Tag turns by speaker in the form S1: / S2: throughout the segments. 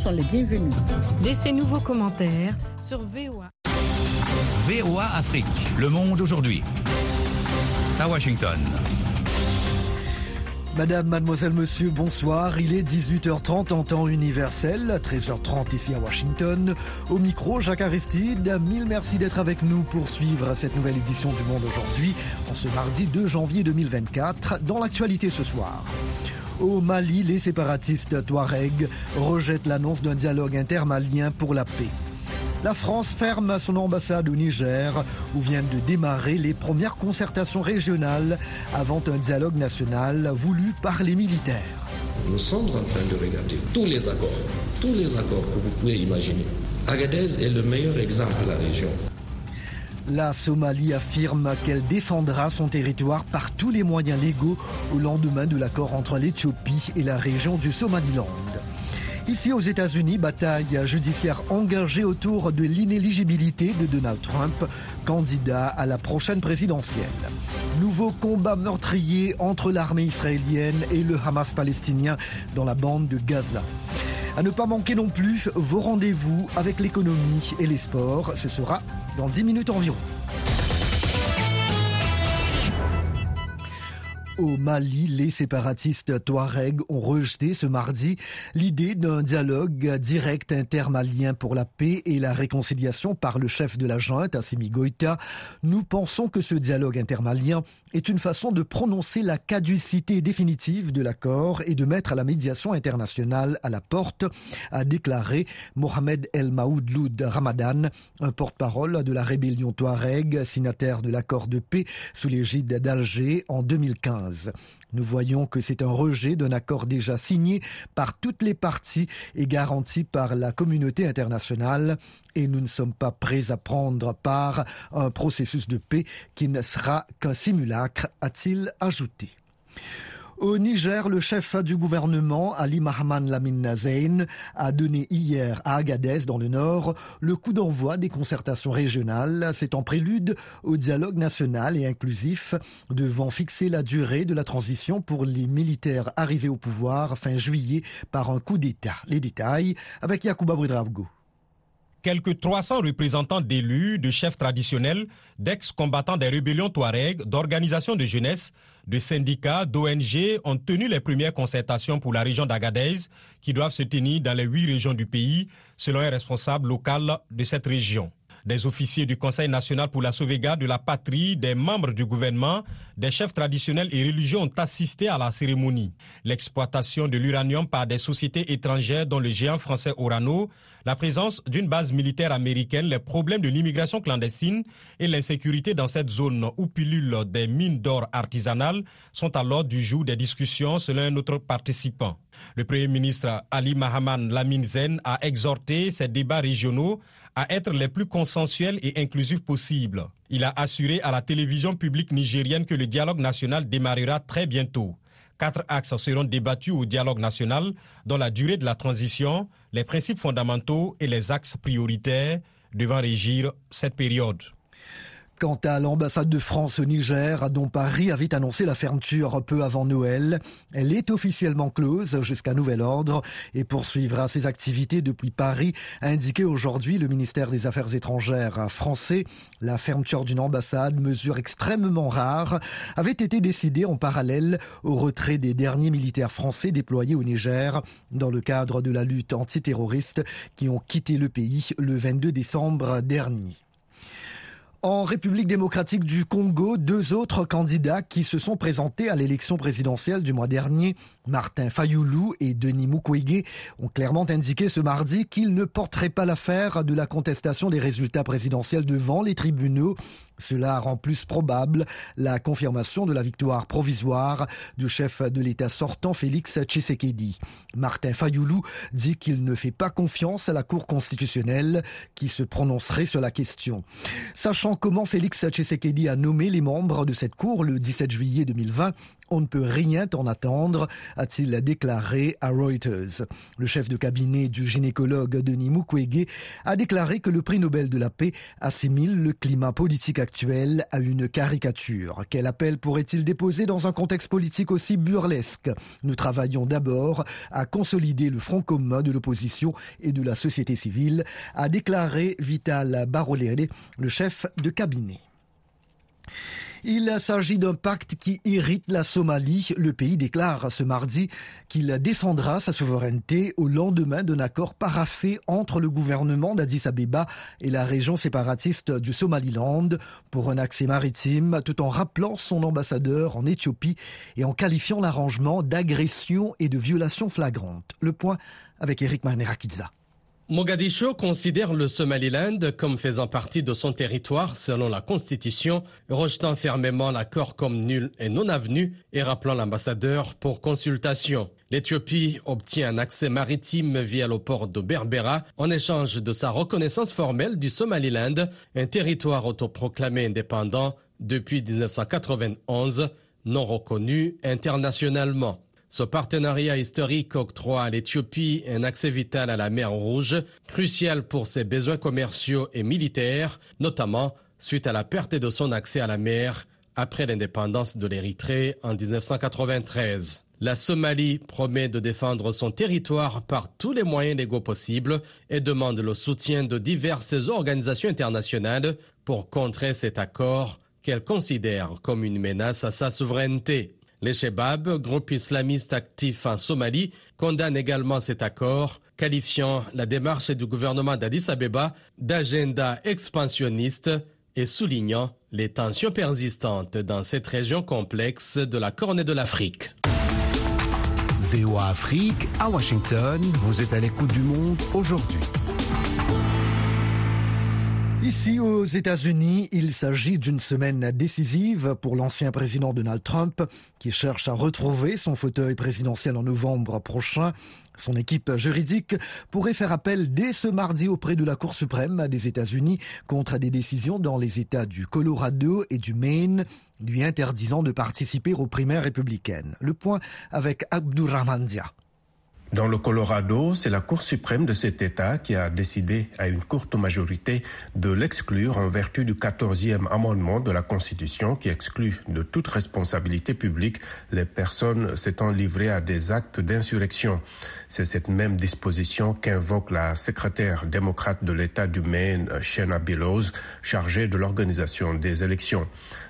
S1: sont les bienvenus.
S2: Laissez-nous vos commentaires sur VOA.
S3: VOA Afrique, le monde aujourd'hui. À Washington.
S4: Madame, mademoiselle, monsieur, bonsoir. Il est 18h30 en temps universel, 13h30 ici à Washington. Au micro, Jacques Aristide. Mille merci d'être avec nous pour suivre cette nouvelle édition du Monde aujourd'hui, en ce mardi 2 janvier 2024, dans l'actualité ce soir. Au Mali, les séparatistes Touareg rejettent l'annonce d'un dialogue intermalien pour la paix. La France ferme son ambassade au Niger, où viennent de démarrer les premières concertations régionales avant un dialogue national voulu par les militaires.
S5: Nous sommes en train de regarder tous les accords, tous les accords que vous pouvez imaginer. Agadez est le meilleur exemple de la région.
S4: La Somalie affirme qu'elle défendra son territoire par tous les moyens légaux au lendemain de l'accord entre l'Éthiopie et la région du Somaliland. Ici aux États-Unis, bataille judiciaire engagée autour de l'inéligibilité de Donald Trump, candidat à la prochaine présidentielle. Nouveau combat meurtrier entre l'armée israélienne et le Hamas palestinien dans la bande de Gaza. À ne pas manquer non plus vos rendez-vous avec l'économie et les sports. Ce sera dans 10 minutes environ. Au Mali, les séparatistes Touareg ont rejeté ce mardi l'idée d'un dialogue direct intermalien pour la paix et la réconciliation par le chef de la junte, Assimi Goïta. Nous pensons que ce dialogue intermalien est une façon de prononcer la caducité définitive de l'accord et de mettre la médiation internationale à la porte, a déclaré Mohamed El Maoudloud Ramadan, un porte-parole de la rébellion Touareg, signataire de l'accord de paix sous l'égide d'Alger en 2015. Nous voyons que c'est un rejet d'un accord déjà signé par toutes les parties et garanti par la communauté internationale et nous ne sommes pas prêts à prendre part à un processus de paix qui ne sera qu'un simulacre, a-t-il ajouté. Au Niger, le chef du gouvernement, Ali Mahman Lamine Nazain, a donné hier à Agadez, dans le nord, le coup d'envoi des concertations régionales. C'est en prélude au dialogue national et inclusif devant fixer la durée de la transition pour les militaires arrivés au pouvoir fin juillet par un coup d'État. Les détails avec Yacouba Bridravgo.
S6: Quelques 300 représentants d'élus, de chefs traditionnels, d'ex-combattants des rébellions Touareg, d'organisations de jeunesse, de syndicats, d'ONG ont tenu les premières concertations pour la région d'Agadez qui doivent se tenir dans les huit régions du pays, selon un responsable local de cette région. Des officiers du Conseil national pour la sauvegarde de la patrie, des membres du gouvernement, des chefs traditionnels et religieux ont assisté à la cérémonie. L'exploitation de l'uranium par des sociétés étrangères dont le géant français Orano, la présence d'une base militaire américaine, les problèmes de l'immigration clandestine et l'insécurité dans cette zone où pilulent des mines d'or artisanales sont à l'ordre du jour des discussions selon un autre participant. Le Premier ministre Ali Mahaman Lamine Zen a exhorté ces débats régionaux à être les plus consensuels et inclusifs possibles. Il a assuré à la télévision publique nigérienne que le dialogue national démarrera très bientôt. Quatre axes seront débattus au dialogue national, dont la durée de la transition, les principes fondamentaux et les axes prioritaires devant régir cette période.
S4: Quant à l'ambassade de France au Niger, dont Paris avait annoncé la fermeture peu avant Noël, elle est officiellement close jusqu'à nouvel ordre et poursuivra ses activités depuis Paris, a indiqué aujourd'hui le ministère des Affaires étrangères français. La fermeture d'une ambassade, mesure extrêmement rare, avait été décidée en parallèle au retrait des derniers militaires français déployés au Niger dans le cadre de la lutte antiterroriste qui ont quitté le pays le 22 décembre dernier. En République démocratique du Congo, deux autres candidats qui se sont présentés à l'élection présidentielle du mois dernier, Martin Fayoulou et Denis Mukwege, ont clairement indiqué ce mardi qu'ils ne porteraient pas l'affaire de la contestation des résultats présidentiels devant les tribunaux. Cela rend plus probable la confirmation de la victoire provisoire du chef de l'État sortant Félix Tshisekedi. Martin Fayoulou dit qu'il ne fait pas confiance à la Cour constitutionnelle qui se prononcerait sur la question. Sachant comment Félix Tshisekedi a nommé les membres de cette Cour le 17 juillet 2020, On ne peut rien en attendre, a-t-il déclaré à Reuters. Le chef de cabinet du gynécologue Denis Mukwege a déclaré que le prix Nobel de la paix assimile le climat politique actuel à une caricature. Quel appel pourrait-il déposer dans un contexte politique aussi burlesque? Nous travaillons d'abord à consolider le front commun de l'opposition et de la société civile, a déclaré Vital Barolere, le chef de cabinet. Il s'agit d'un pacte qui irrite la Somalie. Le pays déclare ce mardi qu'il défendra sa souveraineté au lendemain d'un accord paraffé entre le gouvernement d'Addis Abeba et la région séparatiste du Somaliland pour un accès maritime, tout en rappelant son ambassadeur en Éthiopie et en qualifiant l'arrangement d'agression et de violation flagrante. Le point avec Eric Manerakidza.
S1: Mogadiscio considère le Somaliland comme faisant partie de son territoire selon la Constitution, rejetant fermement l'accord comme nul et non avenu et rappelant l'ambassadeur pour consultation. L'Éthiopie obtient un accès maritime via le port de Berbera en échange de sa reconnaissance formelle du Somaliland, un territoire autoproclamé indépendant depuis 1991, non reconnu internationalement. Ce partenariat historique octroie à l'Éthiopie un accès vital à la mer Rouge, crucial pour ses besoins commerciaux et militaires, notamment suite à la perte de son accès à la mer après l'indépendance de l'Érythrée en 1993. La Somalie promet de défendre son territoire par tous les moyens légaux possibles et demande le soutien de diverses organisations internationales pour contrer cet accord qu'elle considère comme une menace à sa souveraineté. Les Shebab, groupe islamiste actif en Somalie, condamnent également cet accord, qualifiant la démarche du gouvernement d'Addis Abeba d'agenda expansionniste et soulignant les tensions persistantes dans cette région complexe de la cornée de l'Afrique.
S7: VOA Afrique, à Washington, vous êtes à l'écoute du monde aujourd'hui.
S4: Ici aux États-Unis, il s'agit d'une semaine décisive pour l'ancien président Donald Trump qui cherche à retrouver son fauteuil présidentiel en novembre prochain. Son équipe juridique pourrait faire appel dès ce mardi auprès de la Cour suprême des États-Unis contre des décisions dans les États du Colorado et du Maine lui interdisant de participer aux primaires républicaines. Le point avec Abdurrahman Dia.
S8: Dans le Colorado, c'est la Cour suprême de cet État qui a décidé à une courte majorité de l'exclure en vertu du 14e amendement de la Constitution qui exclut de toute responsabilité publique les personnes s'étant livrées à des actes d'insurrection. C'est cette même disposition qu'invoque la secrétaire démocrate de l'État du Maine, Shanna Billows, chargée de l'organisation des élections.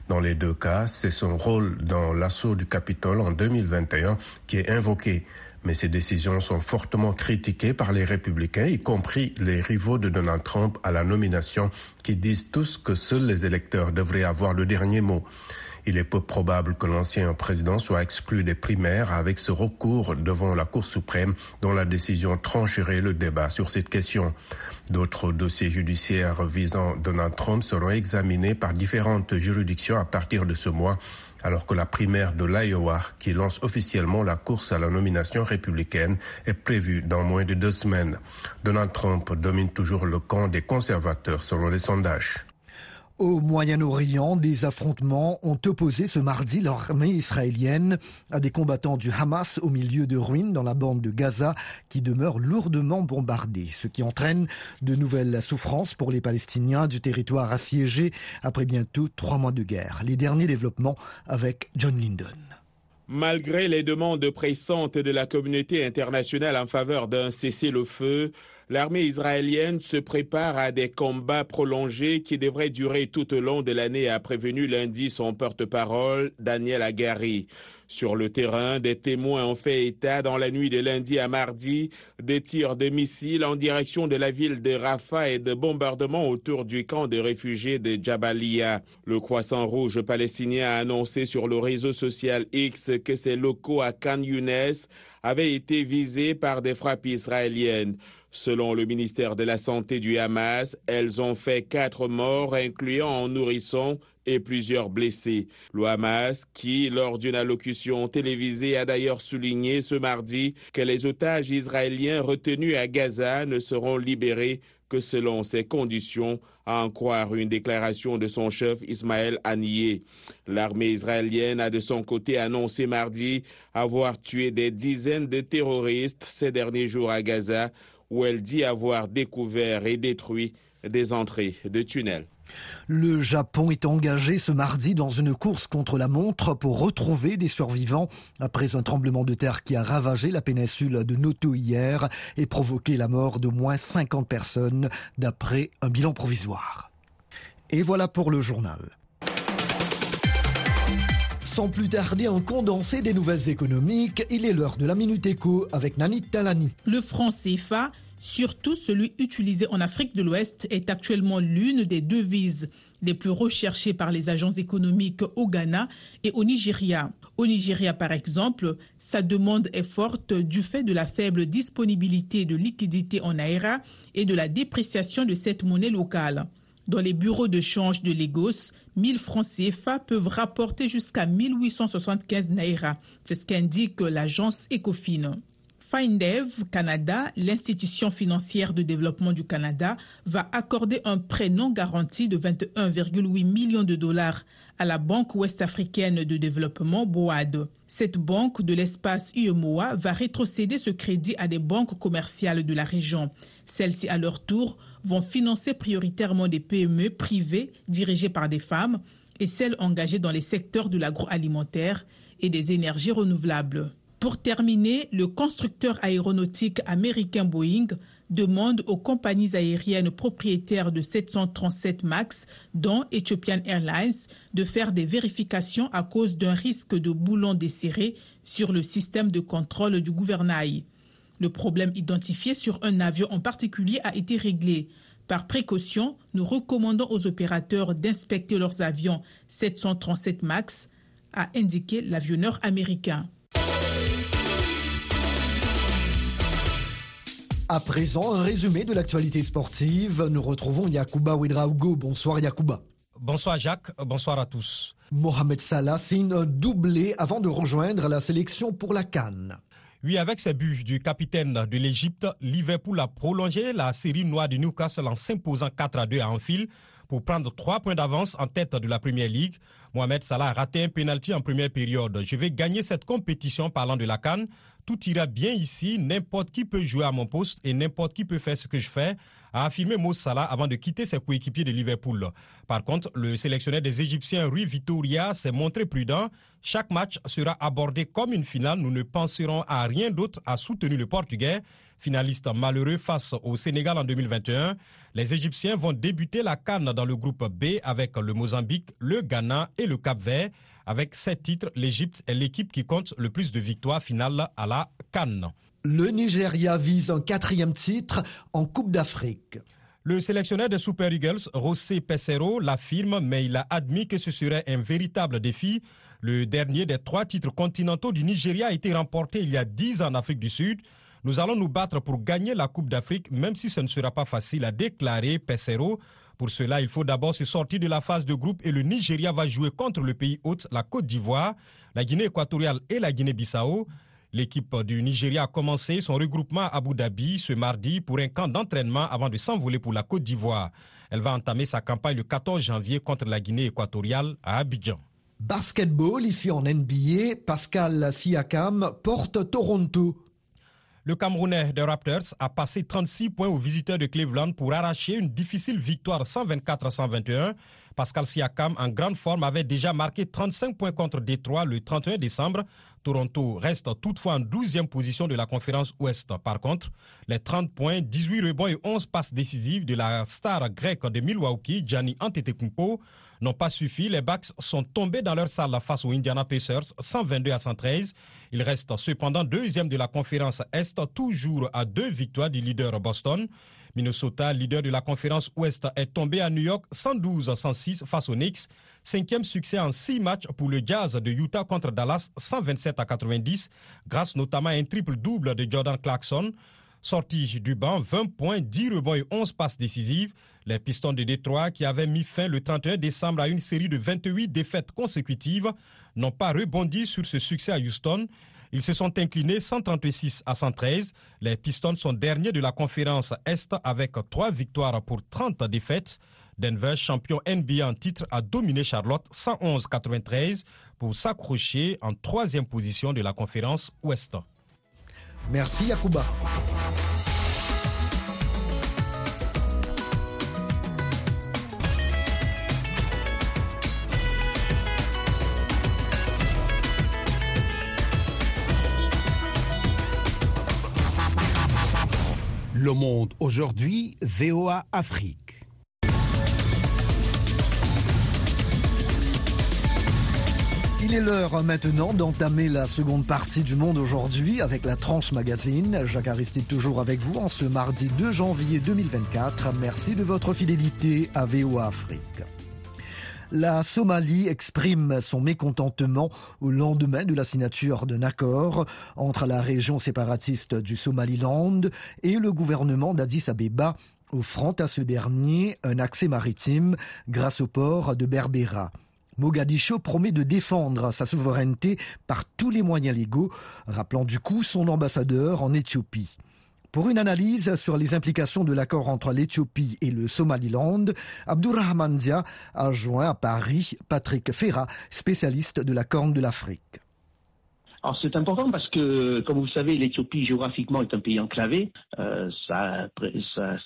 S8: Dans les deux cas, c'est son rôle dans l'assaut du Capitole en 2021 qui est invoqué mais ces décisions sont fortement critiquées par les républicains, y compris les rivaux de Donald Trump à la nomination, qui disent tous que seuls les électeurs devraient avoir le dernier mot. Il est peu probable que l'ancien président soit exclu des primaires avec ce recours devant la Cour suprême dont la décision trancherait le débat sur cette question. D'autres dossiers judiciaires visant Donald Trump seront examinés par différentes juridictions à partir de ce mois alors que la primaire de l'Iowa, qui lance officiellement la course à la nomination républicaine, est prévue dans moins de deux semaines. Donald Trump domine toujours le camp des conservateurs selon les sondages.
S4: Au Moyen-Orient, des affrontements ont opposé ce mardi l'armée israélienne à des combattants du Hamas au milieu de ruines dans la bande de Gaza qui demeure lourdement bombardée, ce qui entraîne de nouvelles souffrances pour les Palestiniens du territoire assiégé après bientôt trois mois de guerre. Les derniers développements avec John Lyndon.
S9: Malgré les demandes pressantes de la communauté internationale en faveur d'un cessez-le-feu, l'armée israélienne se prépare à des combats prolongés qui devraient durer tout au long de l'année, a prévenu lundi son porte-parole, Daniel Agari. Sur le terrain, des témoins ont fait état dans la nuit de lundi à mardi des tirs de missiles en direction de la ville de Rafah et de bombardements autour du camp de réfugiés de Jabalia. Le Croissant Rouge palestinien a annoncé sur le réseau social X que ses locaux à Khan Younes avaient été visés par des frappes israéliennes. Selon le ministère de la Santé du Hamas, elles ont fait quatre morts, incluant un nourrisson et plusieurs blessés. Le Hamas, qui, lors d'une allocution télévisée, a d'ailleurs souligné ce mardi que les otages israéliens retenus à Gaza ne seront libérés que selon ces conditions, à en croire une déclaration de son chef Ismaël Haniyeh. L'armée israélienne a de son côté annoncé mardi avoir tué des dizaines de terroristes ces derniers jours à Gaza, où elle dit avoir découvert et détruit des entrées de tunnels.
S4: Le Japon est engagé ce mardi dans une course contre la montre pour retrouver des survivants après un tremblement de terre qui a ravagé la péninsule de Noto hier et provoqué la mort de moins 50 personnes d'après un bilan provisoire. Et voilà pour le journal. Sans plus tarder, un condensé des nouvelles économiques, il est l'heure de la Minute Éco avec Nanit Talani.
S10: Le franc CFA surtout celui utilisé en Afrique de l'Ouest, est actuellement l'une des devises les plus recherchées par les agences économiques au Ghana et au Nigeria. Au Nigeria, par exemple, sa demande est forte du fait de la faible disponibilité de liquidités en Naira et de la dépréciation de cette monnaie locale. Dans les bureaux de change de Lagos, 1000 francs CFA peuvent rapporter jusqu'à 1875 Naira. C'est ce qu'indique l'agence Ecofin. FindEv Canada, l'institution financière de développement du Canada, va accorder un prêt non garanti de 21,8 millions de dollars à la Banque ouest-africaine de développement BOAD. Cette banque de l'espace UEMOA va rétrocéder ce crédit à des banques commerciales de la région. Celles-ci, à leur tour, vont financer prioritairement des PME privées dirigées par des femmes et celles engagées dans les secteurs de l'agroalimentaire et des énergies renouvelables. Pour terminer, le constructeur aéronautique américain Boeing demande aux compagnies aériennes propriétaires de 737 MAX, dont Ethiopian Airlines, de faire des vérifications à cause d'un risque de boulons desserrés sur le système de contrôle du gouvernail. Le problème identifié sur un avion en particulier a été réglé. Par précaution, nous recommandons aux opérateurs d'inspecter leurs avions 737 MAX, a indiqué l'avionneur américain.
S4: À présent, un résumé de l'actualité sportive. Nous retrouvons Yacouba Ouedraogo. Bonsoir Yacouba.
S6: Bonsoir Jacques, bonsoir à tous.
S4: Mohamed Salah signe un doublé avant de rejoindre la sélection pour la Cannes.
S6: Oui, avec ses buts du capitaine de l'Égypte, Liverpool a prolongé la série noire de Newcastle en s'imposant 4 à 2 à Anfield pour prendre 3 points d'avance en tête de la Première Ligue. Mohamed Salah a raté un penalty en première période. Je vais gagner cette compétition parlant de la Cannes tout ira bien ici, n'importe qui peut jouer à mon poste et n'importe qui peut faire ce que je fais, a affirmé Mo avant de quitter ses coéquipiers de Liverpool. Par contre, le sélectionneur des Égyptiens Rui Vitoria s'est montré prudent. Chaque match sera abordé comme une finale. Nous ne penserons à rien d'autre, à soutenir le Portugais, finaliste malheureux face au Sénégal en 2021. Les Égyptiens vont débuter la Cannes dans le groupe B avec le Mozambique, le Ghana et le Cap-Vert. Avec sept titres, l'Égypte est l'équipe qui compte le plus de victoires finales à la Cannes.
S4: Le Nigeria vise un quatrième titre en Coupe d'Afrique.
S6: Le sélectionneur des Super Eagles, José Pesero, l'affirme, mais il a admis que ce serait un véritable défi. Le dernier des trois titres continentaux du Nigeria a été remporté il y a dix ans en Afrique du Sud. Nous allons nous battre pour gagner la Coupe d'Afrique, même si ce ne sera pas facile, a déclaré Pesero. Pour cela, il faut d'abord se sortir de la phase de groupe et le Nigeria va jouer contre le pays hôte, la Côte d'Ivoire, la Guinée équatoriale et la Guinée-Bissau. L'équipe du Nigeria a commencé son regroupement à Abu Dhabi ce mardi pour un camp d'entraînement avant de s'envoler pour la Côte d'Ivoire. Elle va entamer sa campagne le 14 janvier contre la Guinée équatoriale à Abidjan.
S4: Basketball ici en NBA, Pascal Siakam porte Toronto
S6: le Camerounais des Raptors a passé 36 points aux visiteurs de Cleveland pour arracher une difficile victoire 124 à 121. Pascal Siakam, en grande forme, avait déjà marqué 35 points contre Détroit le 31 décembre. Toronto reste toutefois en 12e position de la conférence Ouest. Par contre, les 30 points, 18 rebonds et 11 passes décisives de la star grecque de Milwaukee, Gianni Antetokounmpo, n'ont pas suffi. Les Bucks sont tombés dans leur salle face aux Indiana Pacers, 122 à 113. Ils restent cependant deuxième de la conférence Est, toujours à deux victoires du leader Boston. Minnesota, leader de la conférence Ouest, est tombé à New York 112 à 106 face aux Knicks. Cinquième succès en six matchs pour le Jazz de Utah contre Dallas, 127 à 90, grâce notamment à un triple-double de Jordan Clarkson. Sorti du banc, 20 points, 10 rebonds et 11 passes décisives. Les Pistons de Détroit, qui avaient mis fin le 31 décembre à une série de 28 défaites consécutives, n'ont pas rebondi sur ce succès à Houston. Ils se sont inclinés 136 à 113. Les Pistons sont derniers de la conférence Est avec 3 victoires pour 30 défaites. Denver, champion NBA en titre, a dominé Charlotte 111-93 pour s'accrocher en troisième position de la conférence Ouest.
S4: Merci Yakuba.
S7: Le monde aujourd'hui, VOA Afrique.
S4: Il est l'heure maintenant d'entamer la seconde partie du Monde aujourd'hui avec la tranche magazine. Jacques Aristide toujours avec vous en ce mardi 2 janvier 2024. Merci de votre fidélité à VOA Afrique. La Somalie exprime son mécontentement au lendemain de la signature d'un accord entre la région séparatiste du Somaliland et le gouvernement d'Addis Abeba offrant à ce dernier un accès maritime grâce au port de Berbera. Mogadiscio promet de défendre sa souveraineté par tous les moyens légaux, rappelant du coup son ambassadeur en Éthiopie. Pour une analyse sur les implications de l'accord entre l'Éthiopie et le Somaliland, Abdurrahman Dia a joint à Paris Patrick Ferra, spécialiste de la Corne de l'Afrique.
S11: Alors c'est important parce que, comme vous le savez, l'Éthiopie géographiquement est un pays enclavé. Euh, ça,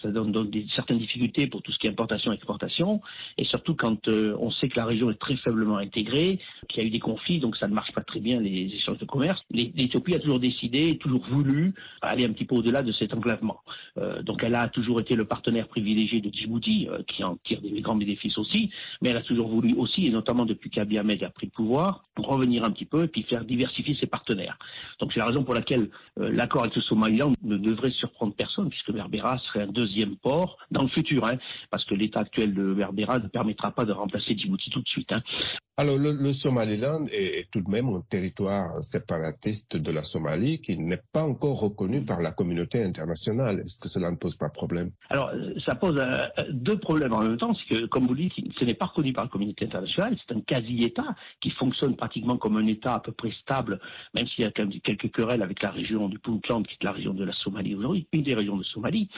S11: donne donc des, certaines difficultés pour tout ce qui est importation-exportation, et surtout quand euh, on sait que la région est très faiblement intégrée, qu'il y a eu des conflits, donc ça ne marche pas très bien les échanges de commerce. L'Éthiopie a toujours décidé, toujours voulu aller un petit peu au-delà de cet enclavement. Euh, donc elle a toujours été le partenaire privilégié de Djibouti, qui en tire des grands bénéfices aussi, mais elle a toujours voulu aussi, et notamment depuis qu'Abiy Ahmed a pris le pouvoir, revenir un petit peu et puis faire diversifier ses partenaires. Donc c'est la raison pour laquelle euh, l'accord avec le Somaliland ne devrait surprendre personne, puisque Berbera serait un deuxième port dans le futur, hein, parce que l'état actuel de Berbera ne permettra pas de remplacer Djibouti tout de suite. Hein.
S8: Alors le, le Somaliland est, est, tout de même un territoire séparatiste de la Somalie qui n'est pas encore reconnu par la communauté internationale. Est-ce que cela ne pose pas problème?
S11: Alors ça pose euh, deux problèmes en même temps, c'est que comme vous dites, ce n'est pas reconnu par la communauté internationale, c'est un quasi-État qui fonctionne pratiquement comme un État à peu près stable, même s'il y a quelques querelles avec la région du Puntland, qui est la région de la Somalie aujourd'hui, une des régions de Somalie.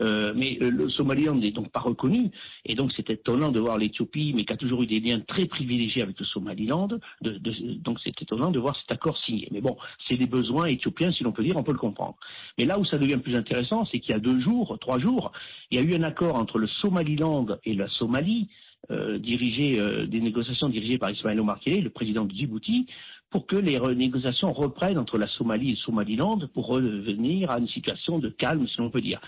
S11: Euh, mais euh, le Somaliland n'est donc pas reconnu, et donc c'est étonnant de voir l'Éthiopie, mais qui a toujours eu des liens très privilégiés avec le Somaliland, donc c'est étonnant de voir cet accord signé. Mais bon, c'est des besoins éthiopiens, si l'on peut dire, on peut le comprendre. Mais là où ça devient plus intéressant, c'est qu'il y a deux jours, trois jours, il y a eu un accord entre le Somaliland et la Somalie, euh, dirigé, des négociations dirigées par Ismaël Omar Guelleh, le président de Djibouti, pour que les négociations reprennent entre la Somalie et le Somaliland pour revenir à une situation de calme, si l'on peut dire.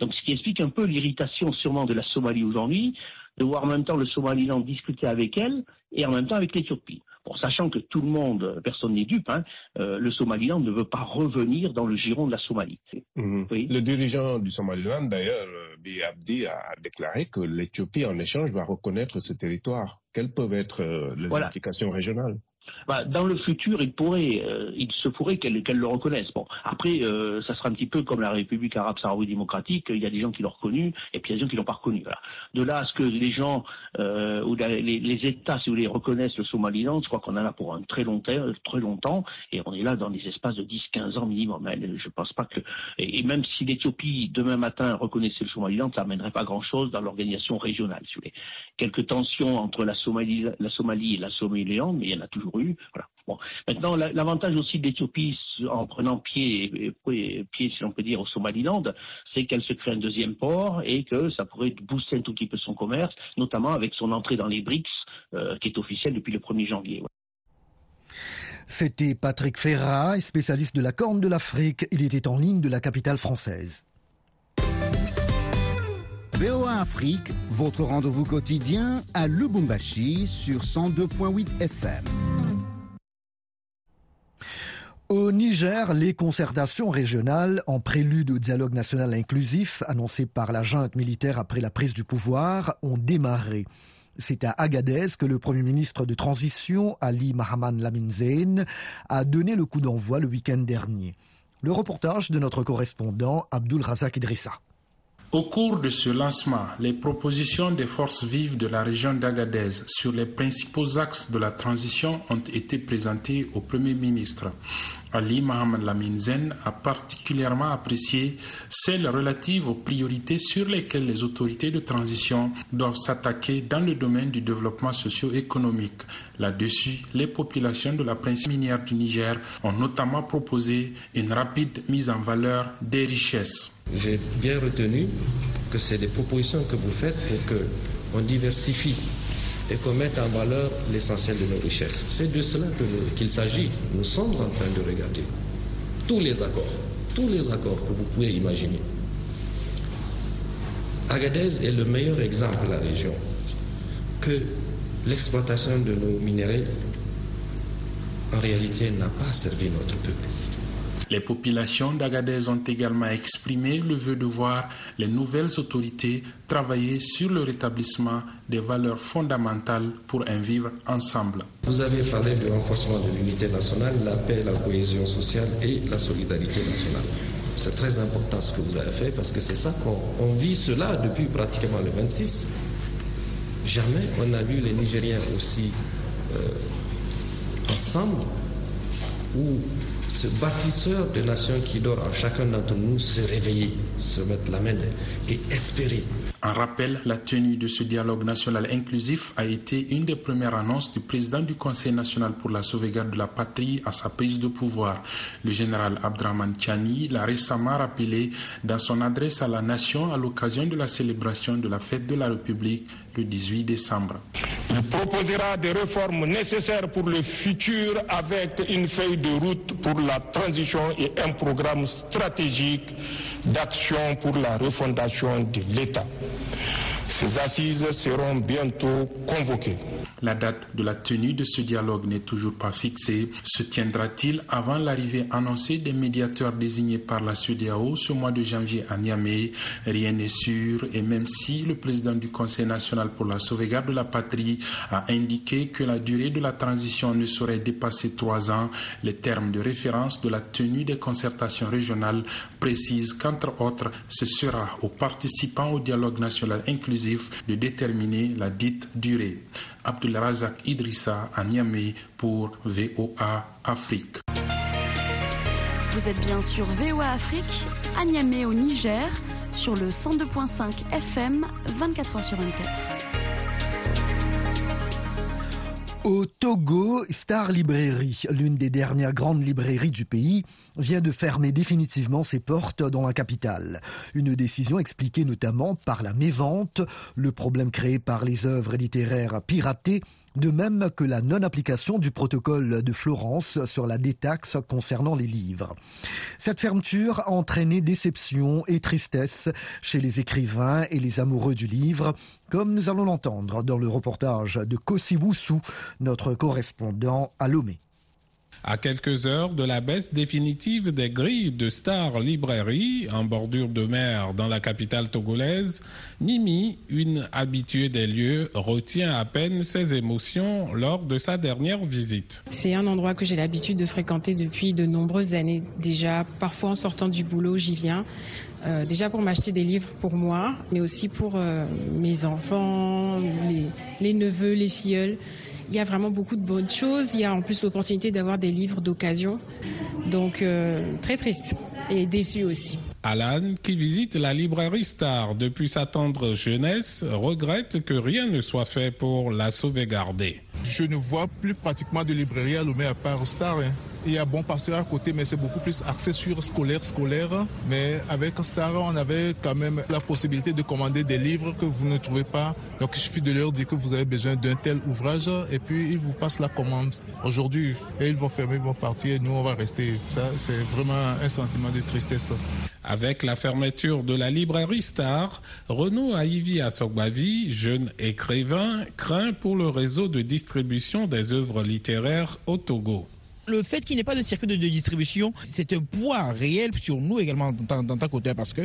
S11: Donc ce qui explique un peu l'irritation sûrement de la Somalie aujourd'hui, de voir en même temps le Somaliland discuter avec elle et en même temps avec l'Éthiopie. Bon, sachant que tout le monde, personne n'est dupe, hein, euh, le Somaliland ne veut pas revenir dans le giron de la Somalie.
S8: Mmh. Oui. Le dirigeant du Somaliland, d'ailleurs, Bi Abdi, a déclaré que l'Éthiopie, en échange, va reconnaître ce territoire. Quelles peuvent être euh, les voilà. implications régionales
S11: bah, dans le futur, il pourrait, euh, il se pourrait qu'elle qu le reconnaisse. Bon, après, euh, ça sera un petit peu comme la République arabe sahraoui démocratique. Il y a des gens qui l'ont reconnu et puis il y a des gens qui l'ont pas reconnu. De là à ce que les gens euh, ou les, les, États, si vous voulez, reconnaissent le Somaliland, je crois qu'on en a pour un très long, très longtemps et on est là dans des espaces de 10-15 ans minimum. Hein. Je pense pas que et, et même si l'Éthiopie demain matin reconnaissait le Somaliland, ça n'amènerait pas grand-chose dans l'organisation régionale. Si vous voulez. Quelques tensions entre la Somalie, la Somalie et la Somaliland, mais il y en a toujours eu. Voilà. Bon. Maintenant, l'avantage aussi de l'Éthiopie en prenant pied, pied, si l'on peut dire, au Somaliland, c'est qu'elle se crée un deuxième port et que ça pourrait booster un tout petit peu son commerce, notamment avec son entrée dans les BRICS, euh, qui est officielle depuis le 1er janvier.
S4: C'était Patrick Ferrat, spécialiste de la Corne de l'Afrique. Il était en ligne de la capitale française.
S7: VOA Afrique, votre rendez-vous quotidien à Lubumbashi sur 102.8 FM.
S4: Au Niger, les concertations régionales en prélude au dialogue national inclusif annoncé par la junte militaire après la prise du pouvoir ont démarré. C'est à Agadez que le Premier ministre de transition, Ali Mahaman Lamine a donné le coup d'envoi le week-end dernier. Le reportage de notre correspondant Abdul Razak Idrissa.
S12: Au cours de ce lancement, les propositions des forces vives de la région d'Agadez sur les principaux axes de la transition ont été présentées au Premier ministre. Ali Mohamed Lamine Zen a particulièrement apprécié celles relatives aux priorités sur lesquelles les autorités de transition doivent s'attaquer dans le domaine du développement socio-économique. Là-dessus, les populations de la principale minière du Niger ont notamment proposé une rapide mise en valeur des richesses.
S5: J'ai bien retenu que c'est des propositions que vous faites pour qu'on diversifie et qu'on mette en valeur l'essentiel de nos richesses. C'est de cela qu'il s'agit. Nous sommes en train de regarder tous les accords, tous les accords que vous pouvez imaginer. Agadez est le meilleur exemple de la région que l'exploitation de nos minéraux en réalité n'a pas servi notre peuple.
S12: Les populations d'Agadez ont également exprimé le vœu de voir les nouvelles autorités travailler sur le rétablissement des valeurs fondamentales pour un vivre ensemble.
S5: Vous avez parlé du renforcement de l'unité nationale, la paix, la cohésion sociale et la solidarité nationale. C'est très important ce que vous avez fait parce que c'est ça qu'on vit cela depuis pratiquement le 26. Jamais on a vu les Nigériens aussi euh, ensemble ou ce bâtisseur de nations qui dort en chacun d'entre nous se réveiller, se mettre la main et espérer.
S12: En rappel, la tenue de ce dialogue national inclusif a été une des premières annonces du président du Conseil national pour la sauvegarde de la patrie à sa prise de pouvoir. Le général Abdraman Tiani l'a récemment rappelé dans son adresse à la nation à l'occasion de la célébration de la fête de la République le 18 décembre.
S13: Il proposera des réformes nécessaires pour le futur avec une feuille de route pour la transition et un programme stratégique d'action pour la refondation de l'État. Ces assises seront bientôt convoquées.
S12: La date de la tenue de ce dialogue n'est toujours pas fixée. Se tiendra-t-il avant l'arrivée annoncée des médiateurs désignés par la CEDEAO ce mois de janvier à Niamey? Rien n'est sûr et même si le président du Conseil national pour la sauvegarde de la patrie a indiqué que la durée de la transition ne saurait dépasser trois ans, les termes de référence de la tenue des concertations régionales précisent qu'entre autres, ce sera aux participants au dialogue national inclusif de déterminer la dite durée. Abdulrazak Idrissa à Niamey pour VOA Afrique.
S14: Vous êtes bien sur VOA Afrique, à Niamey au Niger, sur le 102.5 FM, 24h sur 24.
S4: Au Togo, Star Librairie, l'une des dernières grandes librairies du pays, vient de fermer définitivement ses portes dans la capitale. Une décision expliquée notamment par la mévente, le problème créé par les œuvres littéraires piratées de même que la non-application du protocole de Florence sur la détaxe concernant les livres. Cette fermeture a entraîné déception et tristesse chez les écrivains et les amoureux du livre, comme nous allons l'entendre dans le reportage de Kosiwusu, notre correspondant à Lomé.
S15: À quelques heures de la baisse définitive des grilles de Star Librairie en bordure de mer dans la capitale togolaise, Mimi, une habituée des lieux, retient à peine ses émotions lors de sa dernière visite.
S16: C'est un endroit que j'ai l'habitude de fréquenter depuis de nombreuses années déjà. Parfois en sortant du boulot, j'y viens. Euh, déjà pour m'acheter des livres pour moi, mais aussi pour euh, mes enfants, les, les neveux, les filleuls. Il y a vraiment beaucoup de bonnes choses. Il y a en plus l'opportunité d'avoir des livres d'occasion. Donc euh, très triste et déçu aussi.
S15: Alan, qui visite la librairie Star depuis sa tendre jeunesse, regrette que rien ne soit fait pour la sauvegarder.
S17: Je ne vois plus pratiquement de librairie à Lomé à part Star. Hein. Il y a Bon Pasteur à côté, mais c'est beaucoup plus axé sur scolaire, scolaire. Mais avec Star, on avait quand même la possibilité de commander des livres que vous ne trouvez pas. Donc il suffit de leur dire que vous avez besoin d'un tel ouvrage et puis ils vous passent la commande aujourd'hui. Ils vont fermer, ils vont partir et nous on va rester. Ça, c'est vraiment un sentiment de tristesse.
S15: Avec la fermeture de la librairie Star, Renaud Aïvi Assogbavi, jeune écrivain, craint pour le réseau de distribution des œuvres littéraires au Togo.
S18: Le fait qu'il n'y ait pas de circuit de, distribution, c'est un poids réel sur nous également dans, dans ta côté parce que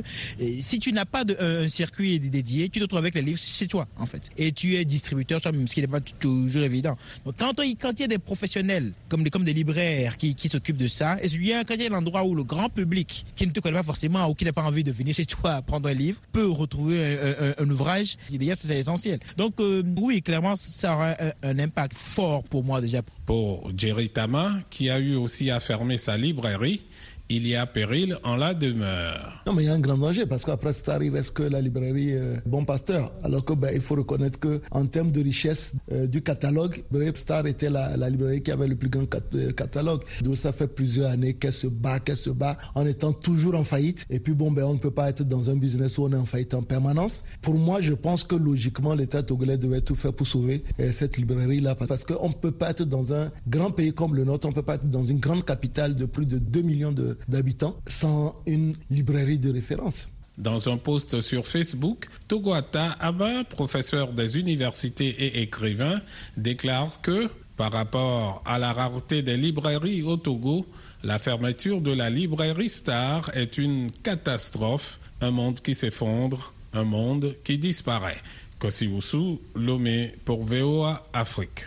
S18: si tu n'as pas de, un circuit dédié, tu te trouves avec les livres chez toi en fait. Et tu es distributeur toi-même, ce qui n'est pas toujours évident. Donc quand, il y a des professionnels comme des, libraires qui, s'occupent de ça, et bien quand il y a un endroit où le grand public qui ne te connaît pas forcément ou qui n'a pas envie de venir chez toi prendre un livre peut retrouver un, ouvrage, d'ailleurs c'est essentiel. Donc euh, oui, clairement ça aura un, un impact fort pour moi déjà.
S15: Pour Jerry Tama, qui a eu aussi à fermer sa librairie, il y a péril en la demeure.
S19: Non, mais il y a un grand danger parce qu'après Star, il reste que la librairie euh, Bon Pasteur. Alors que ben, il faut reconnaître que en termes de richesse euh, du catalogue, Star était la, librairie qui avait le plus grand euh, catalogue. Donc ça fait plusieurs années qu'elle se bat, qu'elle se bat en étant toujours en faillite. Et puis bon, ben on ne peut pas être dans un business où on est en faillite en permanence. Pour moi, je pense que logiquement l'État togolais devait tout faire pour sauver cette librairie là parce qu'on ne peut pas être dans un grand pays comme le nôtre, on ne peut pas être dans une grande capitale de plus de 2 millions de d'habitants sans une librairie de référence.
S15: Dans un post sur Facebook, Togoata Abba, professeur des universités et écrivain, déclare que, par rapport à la rareté des librairies au Togo, la fermeture de la librairie Star est une catastrophe, un monde qui s'effondre, un monde qui disparaît. Kosiwusu, Lomé pour VOA Afrique.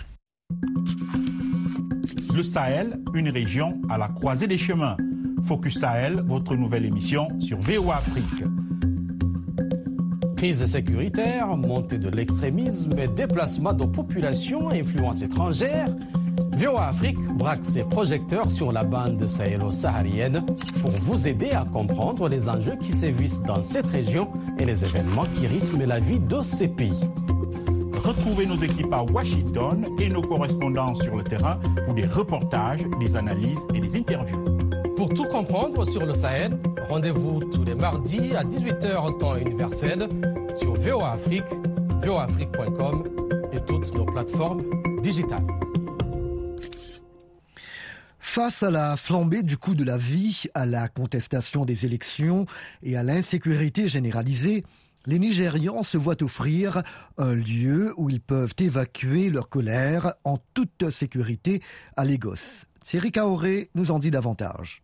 S20: Le Sahel, une région à la croisée des chemins. Focus Sahel, votre nouvelle émission sur VOA Afrique.
S1: Crise sécuritaire, montée de l'extrémisme, déplacement de populations, influence étrangère. VOA Afrique braque ses projecteurs sur la bande sahélo-saharienne pour vous aider à comprendre les enjeux qui sévissent dans cette région et les événements qui rythment la vie de ces pays.
S20: Retrouvez nos équipes à Washington et nos correspondants sur le terrain pour des reportages, des analyses et des interviews.
S1: Pour tout comprendre sur le Sahel, rendez-vous tous les mardis à 18h temps universel sur VOA Afrique, et toutes nos plateformes digitales.
S4: Face à la flambée du coût de la vie, à la contestation des élections et à l'insécurité généralisée, les Nigérians se voient offrir un lieu où ils peuvent évacuer leur colère en toute sécurité à Lagos. Thierry Kaoré nous en dit davantage.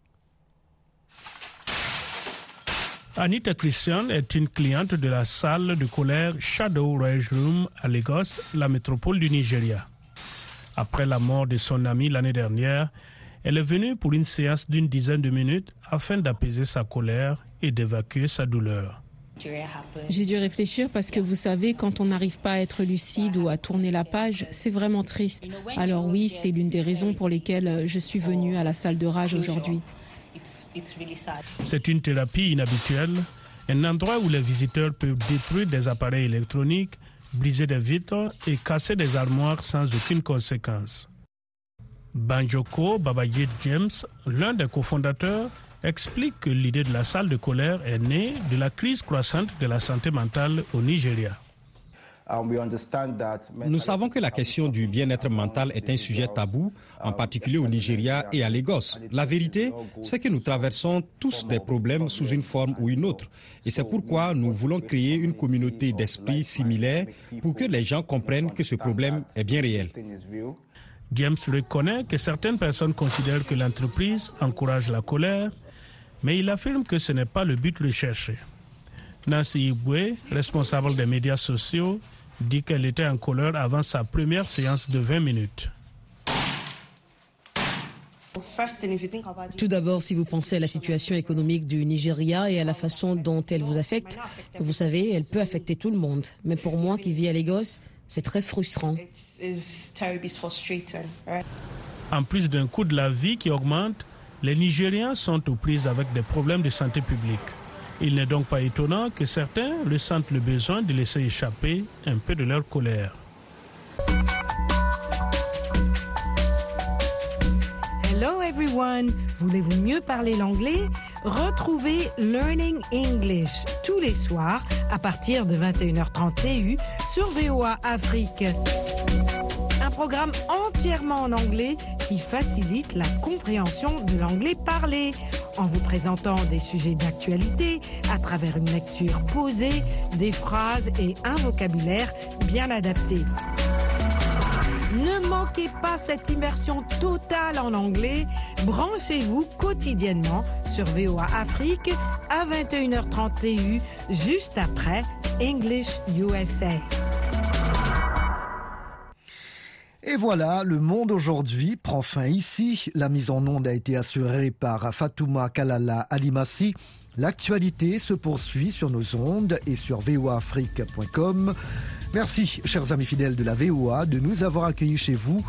S21: Anita Christian est une cliente de la salle de colère Shadow Rage Room à Lagos, la métropole du Nigeria. Après la mort de son ami l'année dernière, elle est venue pour une séance d'une dizaine de minutes afin d'apaiser sa colère et d'évacuer sa douleur.
S16: J'ai dû réfléchir parce que vous savez, quand on n'arrive pas à être lucide ou à tourner la page, c'est vraiment triste. Alors oui, c'est l'une des raisons pour lesquelles je suis venue à la salle de rage aujourd'hui.
S21: C'est une thérapie inhabituelle, un endroit où les visiteurs peuvent détruire des appareils électroniques, briser des vitres et casser des armoires sans aucune conséquence. Banjoko Babajit James, l'un des cofondateurs, explique que l'idée de la salle de colère est née de la crise croissante de la santé mentale au Nigeria.
S6: Nous savons que la question du bien-être mental est un sujet tabou, en particulier au Nigeria et à Lagos. La vérité, c'est que nous traversons tous des problèmes sous une forme ou une autre. Et c'est pourquoi nous voulons créer une communauté d'esprit similaire pour que les gens comprennent que ce problème est bien réel.
S21: James reconnaît que certaines personnes considèrent que l'entreprise encourage la colère, mais il affirme que ce n'est pas le but recherché. Nancy Ibwe, responsable des médias sociaux, dit qu'elle était en colère avant sa première séance de 20 minutes.
S22: Tout d'abord, si vous pensez à la situation économique du Nigeria et à la façon dont elle vous affecte, vous savez, elle peut affecter tout le monde. Mais pour moi qui vis à Lagos, c'est très frustrant.
S21: En plus d'un coût de la vie qui augmente, les Nigériens sont aux prises avec des problèmes de santé publique. Il n'est donc pas étonnant que certains ressentent le besoin de laisser échapper un peu de leur colère.
S2: Hello everyone! Voulez-vous mieux parler l'anglais? Retrouvez Learning English tous les soirs à partir de 21h30 TU sur VOA Afrique programme entièrement en anglais qui facilite la compréhension de l'anglais parlé en vous présentant des sujets d'actualité à travers une lecture posée, des phrases et un vocabulaire bien adapté. Ne manquez pas cette immersion totale en anglais. Branchez-vous quotidiennement sur VOA Afrique à 21h30 TU, juste après English USA.
S4: Et voilà, le monde aujourd'hui prend fin ici. La mise en onde a été assurée par Fatouma Kalala Alimassi. L'actualité se poursuit sur nos ondes et sur voaafrique.com. Merci, chers amis fidèles de la VOA, de nous avoir accueillis chez vous.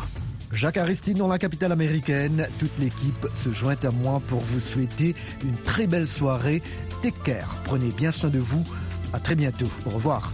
S4: Jacques Aristide dans la capitale américaine, toute l'équipe se joint à moi pour vous souhaiter une très belle soirée. Take care, prenez bien soin de vous. À très bientôt. Au revoir.